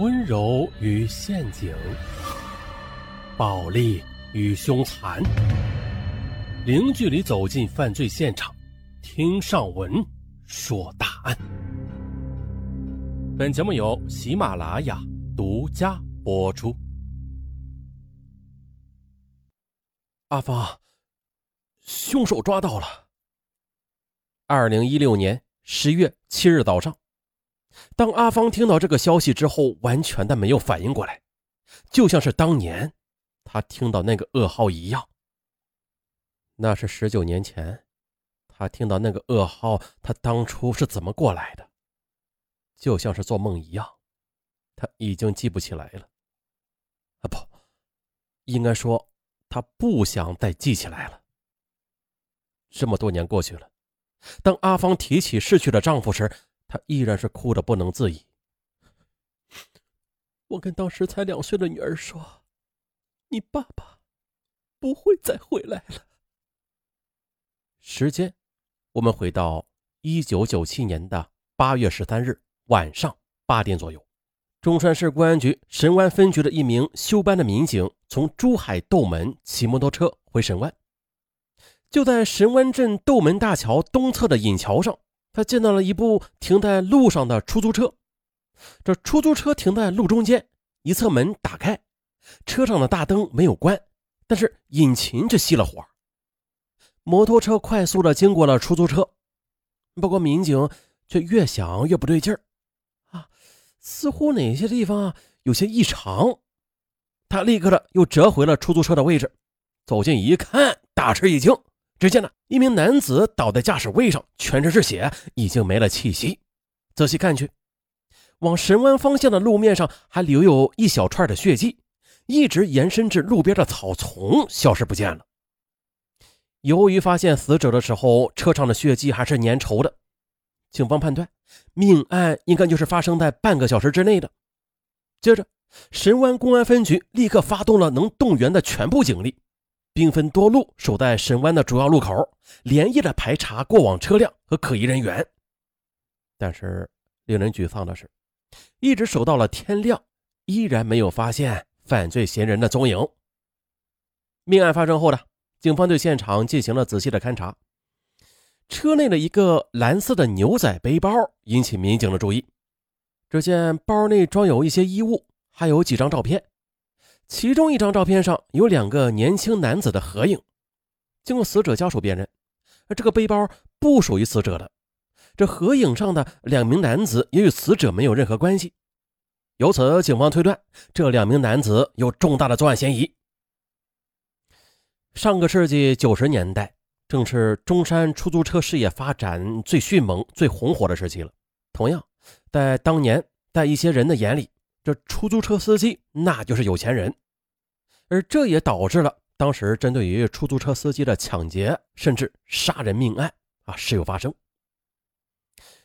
温柔与陷阱，暴力与凶残，零距离走进犯罪现场，听上文说大案。本节目由喜马拉雅独家播出。阿芳，凶手抓到了。二零一六年十月七日早上。当阿芳听到这个消息之后，完全的没有反应过来，就像是当年他听到那个噩耗一样。那是十九年前，他听到那个噩耗，他当初是怎么过来的？就像是做梦一样，他已经记不起来了。啊，不，应该说他不想再记起来了。这么多年过去了，当阿芳提起逝去的丈夫时，他依然是哭得不能自已。我跟当时才两岁的女儿说：“你爸爸不会再回来了。”时间，我们回到一九九七年的八月十三日晚上八点左右，中山市公安局神湾分局的一名休班的民警从珠海斗门骑摩托车回神湾，就在神湾镇斗门大桥东侧的引桥上。他见到了一部停在路上的出租车，这出租车停在路中间，一侧门打开，车上的大灯没有关，但是引擎却熄了火。摩托车快速的经过了出租车，不过民警却越想越不对劲儿，啊，似乎哪些地方啊有些异常。他立刻的又折回了出租车的位置，走近一看，大吃一惊。只见呢，一名男子倒在驾驶位上，全身是血，已经没了气息。仔细看去，往神湾方向的路面上还留有一小串的血迹，一直延伸至路边的草丛，消失不见了。由于发现死者的时候，车上的血迹还是粘稠的，警方判断命案应该就是发生在半个小时之内的。接着，神湾公安分局立刻发动了能动员的全部警力。兵分多路守在神湾的主要路口，连夜的排查过往车辆和可疑人员。但是令人沮丧的是，一直守到了天亮，依然没有发现犯罪嫌疑人的踪影。命案发生后呢，警方对现场进行了仔细的勘查。车内的一个蓝色的牛仔背包引起民警的注意。只见包内装有一些衣物，还有几张照片。其中一张照片上有两个年轻男子的合影，经过死者家属辨认，这个背包不属于死者的。这合影上的两名男子也与死者没有任何关系，由此警方推断这两名男子有重大的作案嫌疑。上个世纪九十年代正是中山出租车事业发展最迅猛、最红火的时期了。同样，在当年，在一些人的眼里，这出租车司机那就是有钱人，而这也导致了当时针对于出租车司机的抢劫甚至杀人命案啊时有发生。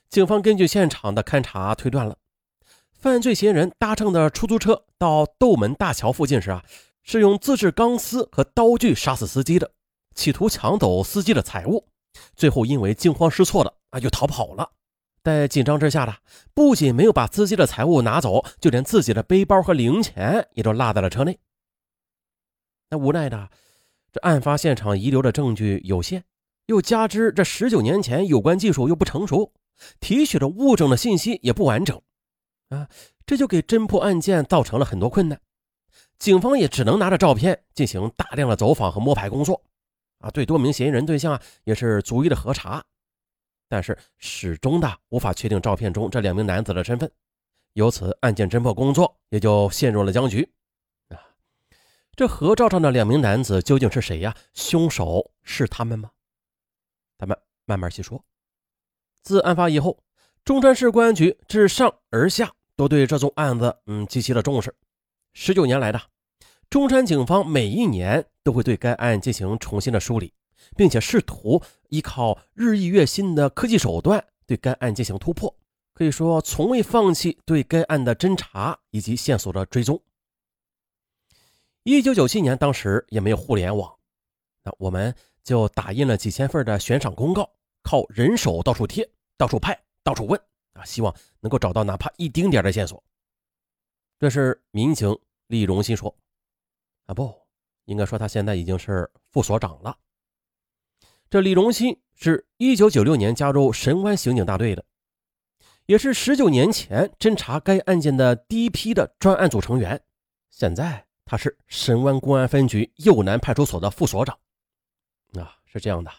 警方根据现场的勘查推断了，犯罪嫌疑人搭乘的出租车到斗门大桥附近时啊，是用自制钢丝和刀具杀死司机的，企图抢走司机的财物，最后因为惊慌失措的啊就逃跑了。在紧张之下呢，不仅没有把司机的财物拿走，就连自己的背包和零钱也都落在了车内。那无奈的，这案发现场遗留的证据有限，又加之这十九年前有关技术又不成熟，提取的物证的信息也不完整，啊，这就给侦破案件造成了很多困难。警方也只能拿着照片进行大量的走访和摸排工作，啊，对多名嫌疑人对象啊也是逐一的核查。但是始终的无法确定照片中这两名男子的身份，由此案件侦破工作也就陷入了僵局。这合照上的两名男子究竟是谁呀？凶手是他们吗？咱们慢慢细说。自案发以后，中山市公安局自上而下都对这宗案子嗯极其的重视。十九年来的，中山警方每一年都会对该案进行重新的梳理。并且试图依靠日益越新的科技手段对该案进行突破，可以说从未放弃对该案的侦查以及线索的追踪。一九九七年，当时也没有互联网，那我们就打印了几千份的悬赏公告，靠人手到处贴、到处派、到处问啊，希望能够找到哪怕一丁点的线索。这是民警李荣新说：“啊，不应该说他现在已经是副所长了。”这李荣新是一九九六年加入神湾刑警大队的，也是十九年前侦查该案件的第一批的专案组成员。现在他是神湾公安分局右南派出所的副所长。啊，是这样的，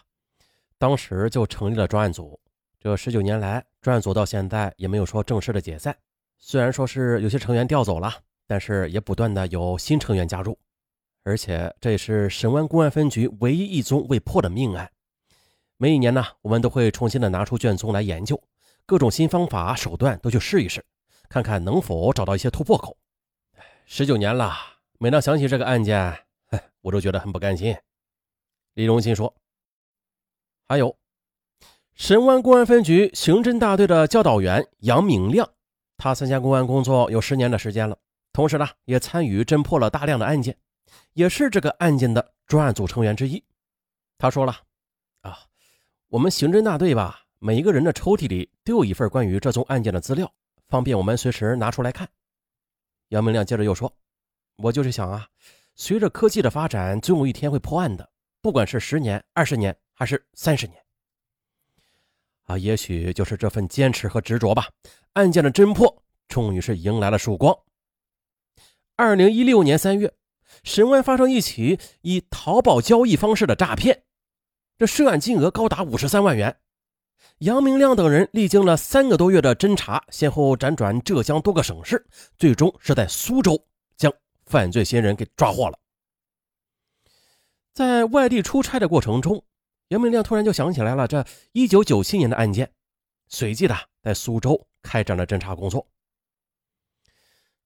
当时就成立了专案组。这十九年来，专案组到现在也没有说正式的解散。虽然说是有些成员调走了，但是也不断的有新成员加入。而且这也是神湾公安分局唯一一宗未破的命案。每一年呢，我们都会重新的拿出卷宗来研究，各种新方法手段都去试一试，看看能否找到一些突破口。十九年了，每当想起这个案件，我都觉得很不甘心。李荣新说：“还有。”神湾公安分局刑侦大队的教导员杨明亮，他参加公安工作有十年的时间了，同时呢，也参与侦破了大量的案件，也是这个案件的专案组成员之一。他说了：“啊，我们刑侦大队吧，每一个人的抽屉里都有一份关于这宗案件的资料，方便我们随时拿出来看。”杨明亮接着又说：“我就是想啊，随着科技的发展，总有一天会破案的，不管是十年、二十年还是三十年。”啊，也许就是这份坚持和执着吧。案件的侦破终于是迎来了曙光。二零一六年三月，神湾发生一起以淘宝交易方式的诈骗，这涉案金额高达五十三万元。杨明亮等人历经了三个多月的侦查，先后辗转浙江多个省市，最终是在苏州犯罪嫌疑人给抓获了。在外地出差的过程中。杨明亮突然就想起来了这一九九七年的案件，随即的在苏州开展了侦查工作。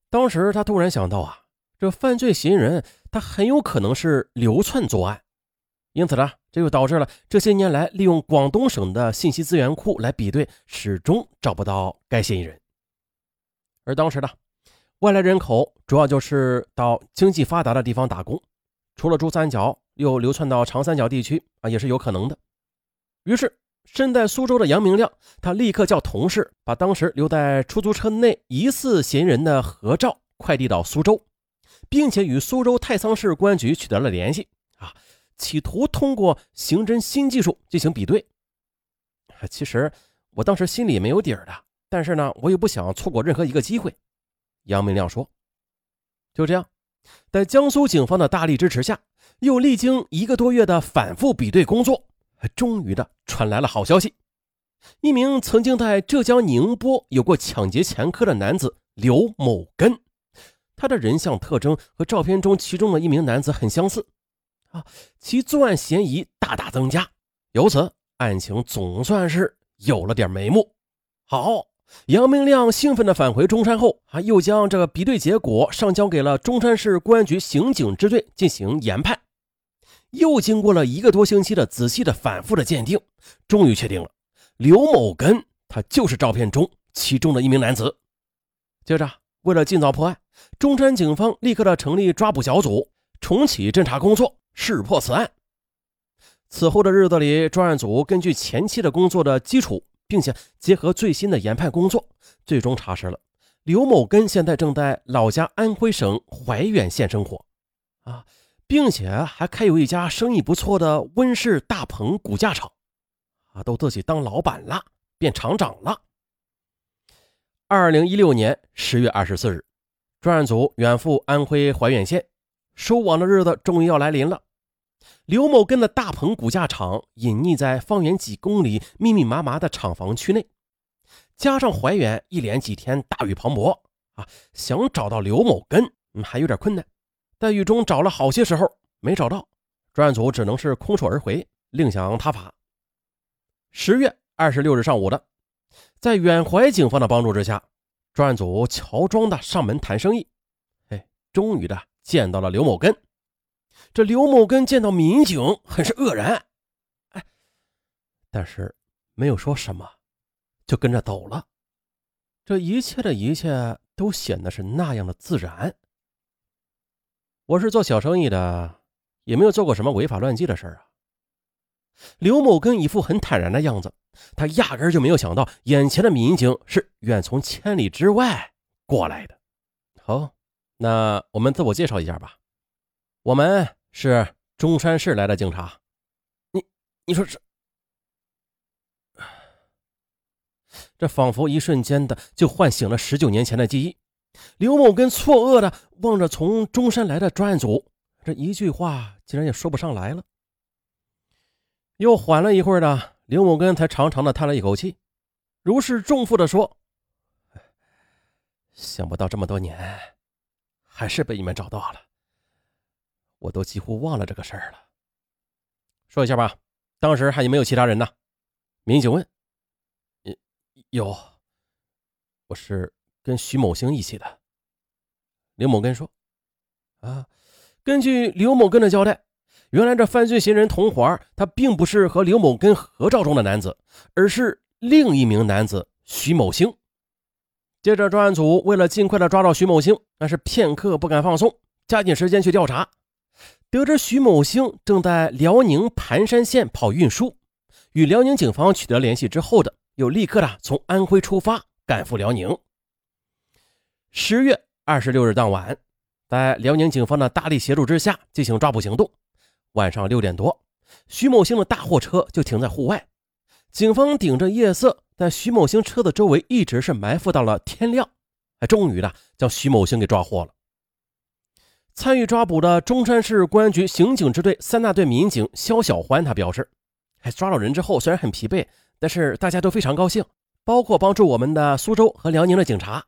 当时他突然想到啊，这犯罪嫌疑人他很有可能是流窜作案，因此呢，这就导致了这些年来利用广东省的信息资源库来比对，始终找不到该嫌疑人。而当时呢外来人口主要就是到经济发达的地方打工，除了珠三角。又流窜到长三角地区啊，也是有可能的。于是，身在苏州的杨明亮，他立刻叫同事把当时留在出租车内疑似嫌疑人的合照快递到苏州，并且与苏州太仓市公安局取得了联系啊，企图通过刑侦新技术进行比对。其实我当时心里没有底儿的，但是呢，我又不想错过任何一个机会。杨明亮说：“就这样，在江苏警方的大力支持下。”又历经一个多月的反复比对工作，终于的传来了好消息：一名曾经在浙江宁波有过抢劫前科的男子刘某根，他的人像特征和照片中其中的一名男子很相似，啊，其作案嫌疑大大增加，由此案情总算是有了点眉目。好，杨明亮兴奋地返回中山后，啊，又将这个比对结果上交给了中山市公安局刑警支队进行研判。又经过了一个多星期的仔细的、反复的鉴定，终于确定了刘某根，他就是照片中其中的一名男子。接着，为了尽早破案，中山警方立刻的成立抓捕小组，重启侦查工作，试破此案。此后的日子里，专案组根据前期的工作的基础，并且结合最新的研判工作，最终查实了刘某根现在正在老家安徽省怀远县生活。啊。并且还开有一家生意不错的温氏大棚骨架厂，啊，都自己当老板了，变厂长了。二零一六年十月二十四日，专案组远赴安徽怀远县，收网的日子终于要来临了。刘某根的大棚骨架厂隐匿在方圆几公里密密麻麻的厂房区内，加上怀远一连几天大雨磅礴，啊，想找到刘某根，还有点困难。在雨中找了好些时候没找到，专案组只能是空手而回，另想他法。十月二十六日上午的，在远怀警方的帮助之下，专案组乔装的上门谈生意。哎，终于的见到了刘某根。这刘某根见到民警很是愕然，哎，但是没有说什么，就跟着走了。这一切的一切都显得是那样的自然。我是做小生意的，也没有做过什么违法乱纪的事啊。刘某根一副很坦然的样子，他压根就没有想到眼前的民警是远从千里之外过来的。好，那我们自我介绍一下吧。我们是中山市来的警察。你，你说这，这仿佛一瞬间的就唤醒了十九年前的记忆。刘某根错愕的望着从中山来的专案组，这一句话竟然也说不上来了。又缓了一会儿的，刘某根才长长的叹了一口气，如释重负的说：“想不到这么多年，还是被你们找到了。我都几乎忘了这个事儿了。说一下吧，当时还有没有其他人呢？”民警问。“有，我是。”跟徐某星一起的，刘某根说：“啊，根据刘某根的交代，原来这犯罪嫌疑人同伙他并不是和刘某根合照中的男子，而是另一名男子徐某星。接着，专案组为了尽快的抓到徐某星，那是片刻不敢放松，加紧时间去调查。得知徐某星正在辽宁盘山县跑运输，与辽宁警方取得联系之后的，又立刻的从安徽出发赶赴辽宁。”十月二十六日当晚，在辽宁警方的大力协助之下进行抓捕行动。晚上六点多，徐某星的大货车就停在户外，警方顶着夜色，在徐某星车子周围一直是埋伏到了天亮，还终于呢将徐某星给抓获了。参与抓捕的中山市公安局刑警支队三大队民警肖小欢他表示：“哎，抓到人之后虽然很疲惫，但是大家都非常高兴，包括帮助我们的苏州和辽宁的警察。”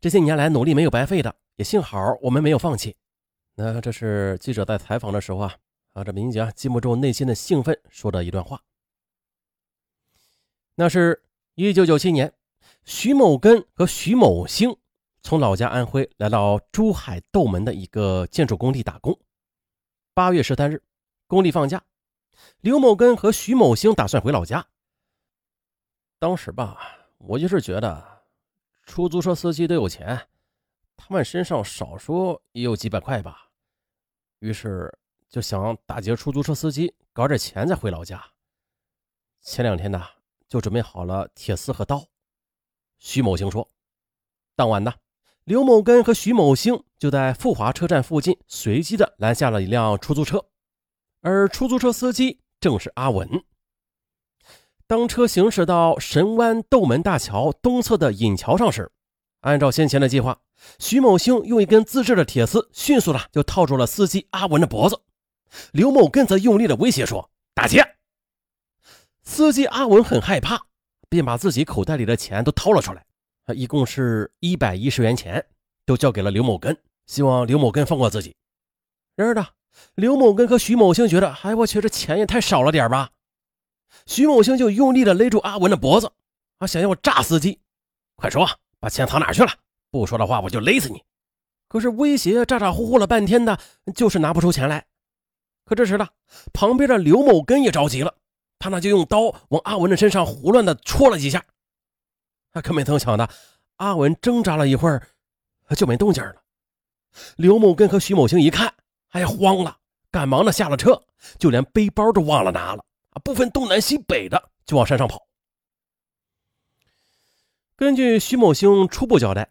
这些年来努力没有白费的，也幸好我们没有放弃。那这是记者在采访的时候啊，啊，这民警啊禁不住内心的兴奋说的一段话。那是一九九七年，徐某根和徐某星从老家安徽来到珠海斗门的一个建筑工地打工。八月十三日，工地放假，刘某根和徐某星打算回老家。当时吧，我就是觉得。出租车司机都有钱，他们身上少说也有几百块吧。于是就想打劫出租车司机，搞点钱再回老家。前两天呢，就准备好了铁丝和刀。徐某星说：“当晚呢，刘某根和徐某星就在富华车站附近随机的拦下了一辆出租车，而出租车司机正是阿文。”当车行驶到神湾斗门大桥东侧的引桥上时，按照先前的计划，徐某星用一根自制的铁丝迅速的就套住了司机阿文的脖子。刘某根则用力的威胁说：“打劫！”司机阿文很害怕，便把自己口袋里的钱都掏了出来，一共是一百一十元钱，都交给了刘某根，希望刘某根放过自己。然而呢，刘某根和徐某星觉得：“哎，我去，这钱也太少了点吧。”徐某星就用力的勒住阿文的脖子，啊，想要炸司机！快说，把钱藏哪去了？不说的话，我就勒死你！可是威胁咋咋呼呼了半天的，就是拿不出钱来。可这时呢，旁边的刘某根也着急了，他那就用刀往阿文的身上胡乱的戳了几下。啊，可没曾想的，阿文挣扎了一会儿，就没动静了。刘某根和徐某星一看，哎呀，慌了，赶忙的下了车，就连背包都忘了拿了。啊不分东南西北的就往山上跑。根据徐某星初步交代，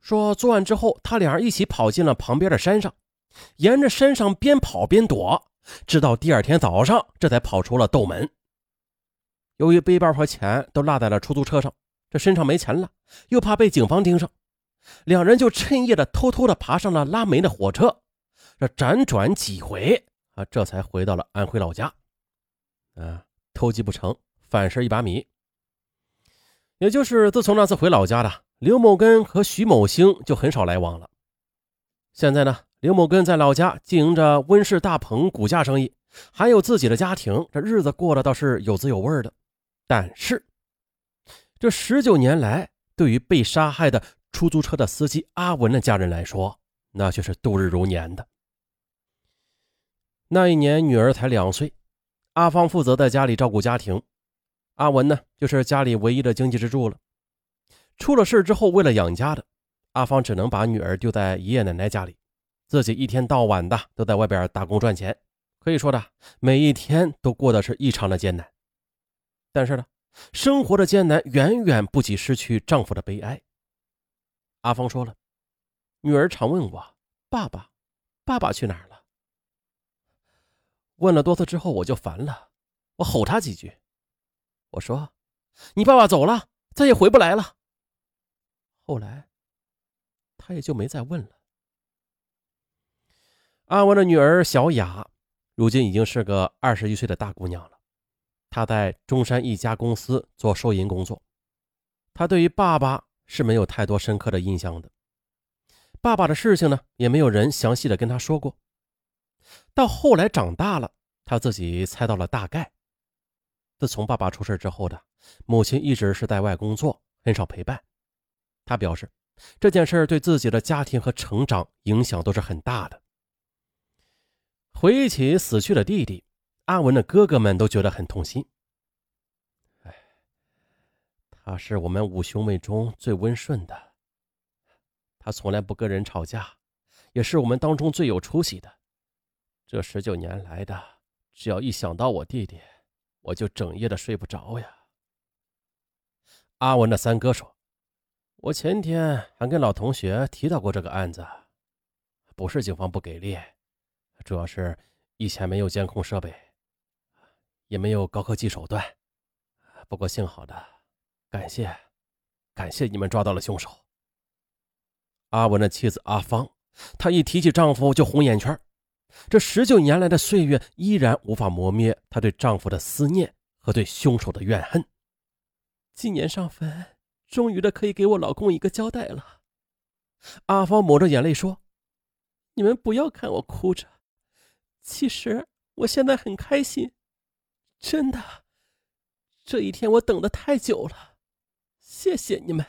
说作案之后，他俩一起跑进了旁边的山上，沿着山上边跑边躲，直到第二天早上，这才跑出了斗门。由于背包和钱都落在了出租车上，这身上没钱了，又怕被警方盯上，两人就趁夜的偷偷的爬上了拉煤的火车，这辗转几回啊，这才回到了安徽老家。啊，偷鸡不成反蚀一把米。也就是自从那次回老家的刘某根和徐某星就很少来往了。现在呢，刘某根在老家经营着温室大棚骨架生意，还有自己的家庭，这日子过得倒是有滋有味的。但是，这十九年来，对于被杀害的出租车的司机阿文的家人来说，那却是度日如年的。那一年，女儿才两岁。阿芳负责在家里照顾家庭，阿文呢，就是家里唯一的经济支柱了。出了事之后，为了养家的，阿芳只能把女儿丢在爷爷奶奶家里，自己一天到晚的都在外边打工赚钱，可以说的每一天都过得是异常的艰难。但是呢，生活的艰难远远不及失去丈夫的悲哀。阿芳说了，女儿常问我：“爸爸，爸爸去哪儿了？”问了多次之后，我就烦了，我吼他几句。我说：“你爸爸走了，再也回不来了。”后来，他也就没再问了。阿文的女儿小雅，如今已经是个二十一岁的大姑娘了。他在中山一家公司做收银工作。他对于爸爸是没有太多深刻的印象的。爸爸的事情呢，也没有人详细的跟他说过。到后来长大了，他自己猜到了大概。自从爸爸出事之后的，母亲一直是在外工作，很少陪伴。他表示，这件事对自己的家庭和成长影响都是很大的。回忆起死去的弟弟，阿文的哥哥们都觉得很痛心。哎，他是我们五兄妹中最温顺的，他从来不跟人吵架，也是我们当中最有出息的。这十九年来的，只要一想到我弟弟，我就整夜的睡不着呀。阿文的三哥说：“我前天还跟老同学提到过这个案子，不是警方不给力。”主要是以前没有监控设备，也没有高科技手段。不过幸好的，感谢，感谢你们抓到了凶手。阿文的妻子阿芳，她一提起丈夫就红眼圈。这十九年来的岁月依然无法磨灭她对丈夫的思念和对凶手的怨恨。今年上坟，终于的可以给我老公一个交代了。阿芳抹着眼泪说：“你们不要看我哭着。”其实我现在很开心，真的，这一天我等的太久了，谢谢你们。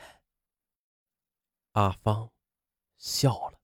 阿芳笑了。